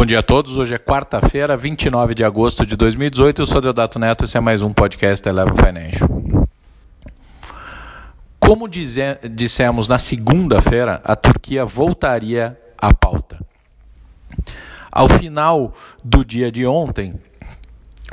Bom dia a todos. Hoje é quarta-feira, 29 de agosto de 2018. Eu sou Deodato Neto esse é mais um podcast Eleven Financial. Como dissemos na segunda-feira, a Turquia voltaria à pauta. Ao final do dia de ontem,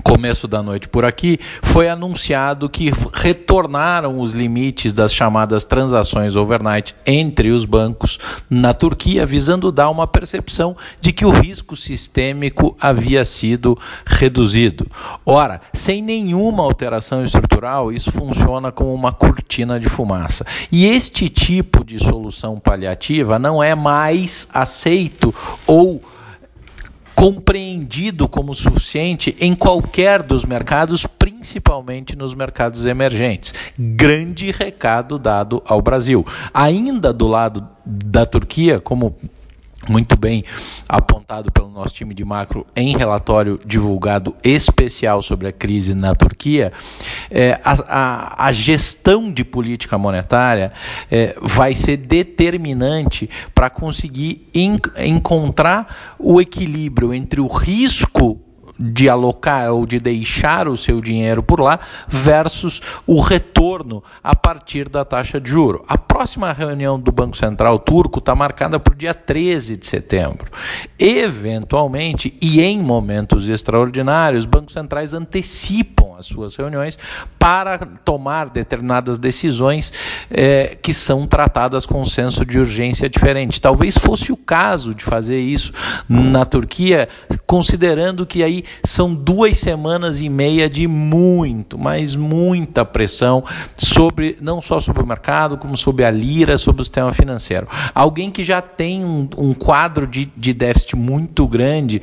começo da noite por aqui, foi anunciado que retornaram os limites das chamadas transações overnight entre os bancos na Turquia, visando dar uma percepção de que o risco sistêmico havia sido reduzido. Ora, sem nenhuma alteração estrutural, isso funciona como uma cortina de fumaça. E este tipo de solução paliativa não é mais aceito ou compreendido como suficiente em qualquer dos mercados, principalmente nos mercados emergentes. Grande recado dado ao Brasil. Ainda do lado da Turquia, como muito bem apontado pelo nosso time de macro em relatório divulgado especial sobre a crise na Turquia, é, a, a, a, gestão de política monetária é, vai ser determinante para conseguir en, encontrar o equilíbrio entre o risco de alocar ou de deixar o seu dinheiro por lá versus o retorno a partir da taxa de juro. A próxima reunião do Banco Central turco está marcada para o dia 13 de setembro. Eventualmente e em momentos extraordinários, bancos centrais antecipam as suas reuniões para tomar determinadas decisões eh, que são tratadas com um senso de urgência diferente. Talvez fosse o caso de fazer isso na Turquia, considerando que aí são duas semanas e meia de muito, mas muita pressão sobre não só sobre o mercado, como sobre a lira, sobre o sistema financeiro. Alguém que já tem um, um quadro de, de déficit muito grande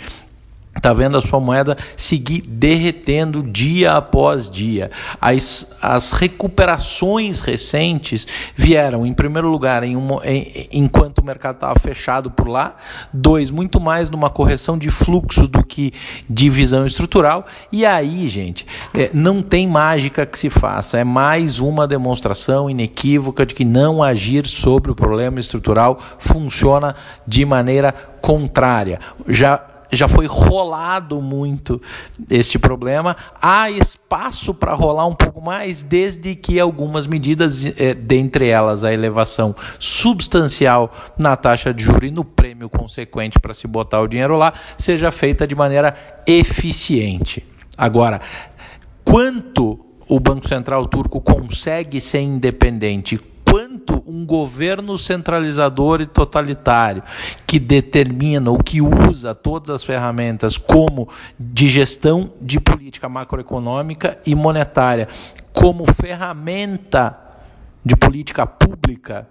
está vendo a sua moeda seguir derretendo dia após dia. As, as recuperações recentes vieram, em primeiro lugar, em um, em, enquanto o mercado estava fechado por lá, dois, muito mais numa correção de fluxo do que de visão estrutural, e aí, gente, é, não tem mágica que se faça, é mais uma demonstração inequívoca de que não agir sobre o problema estrutural funciona de maneira contrária. Já já foi rolado muito este problema. Há espaço para rolar um pouco mais, desde que algumas medidas, é, dentre elas a elevação substancial na taxa de juros e no prêmio consequente para se botar o dinheiro lá, seja feita de maneira eficiente. Agora, quanto o Banco Central turco consegue ser independente quanto um governo centralizador e totalitário que determina ou que usa todas as ferramentas como de gestão de política macroeconômica e monetária como ferramenta de política pública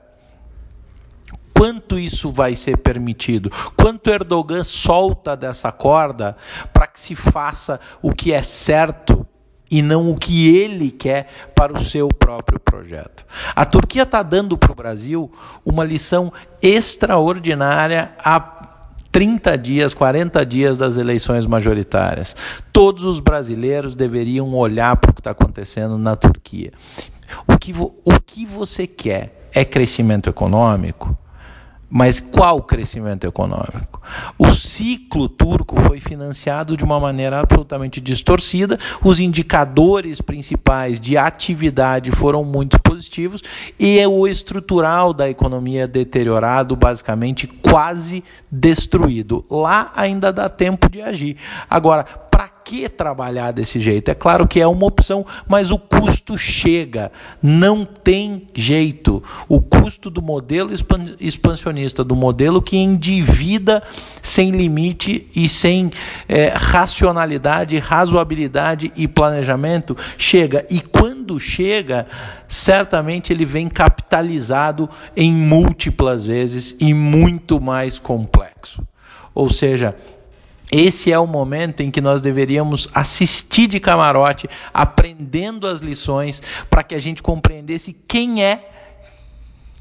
quanto isso vai ser permitido? Quanto Erdogan solta dessa corda para que se faça o que é certo e não o que ele quer para o seu próprio projeto. A Turquia está dando para o Brasil uma lição extraordinária há 30 dias, 40 dias das eleições majoritárias. Todos os brasileiros deveriam olhar para o que está acontecendo na Turquia. O que, o que você quer é crescimento econômico? Mas qual crescimento econômico? O ciclo turco foi financiado de uma maneira absolutamente distorcida, os indicadores principais de atividade foram muito positivos e o estrutural da economia deteriorado, basicamente quase destruído. Lá ainda dá tempo de agir. Agora, que trabalhar desse jeito? É claro que é uma opção, mas o custo chega. Não tem jeito. O custo do modelo expansionista, do modelo que endivida sem limite e sem é, racionalidade, razoabilidade e planejamento, chega. E quando chega, certamente ele vem capitalizado em múltiplas vezes e muito mais complexo. Ou seja, esse é o momento em que nós deveríamos assistir de camarote, aprendendo as lições, para que a gente compreendesse quem é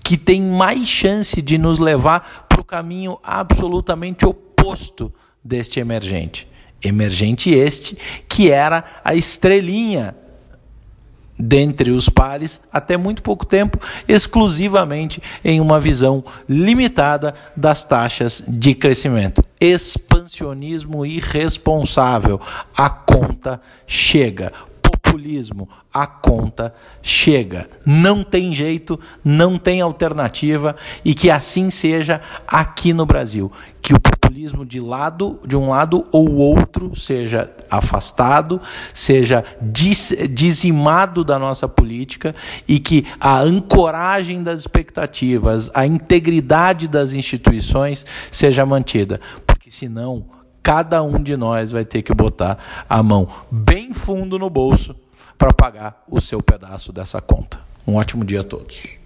que tem mais chance de nos levar para o caminho absolutamente oposto deste emergente. Emergente este que era a estrelinha dentre os pares até muito pouco tempo, exclusivamente em uma visão limitada das taxas de crescimento expansionismo irresponsável. A conta chega populismo, a conta chega. Não tem jeito, não tem alternativa e que assim seja aqui no Brasil. Que o populismo de lado, de um lado ou outro, seja afastado, seja dizimado da nossa política e que a ancoragem das expectativas, a integridade das instituições seja mantida. Senão cada um de nós vai ter que botar a mão bem fundo no bolso para pagar o seu pedaço dessa conta. Um ótimo dia a todos.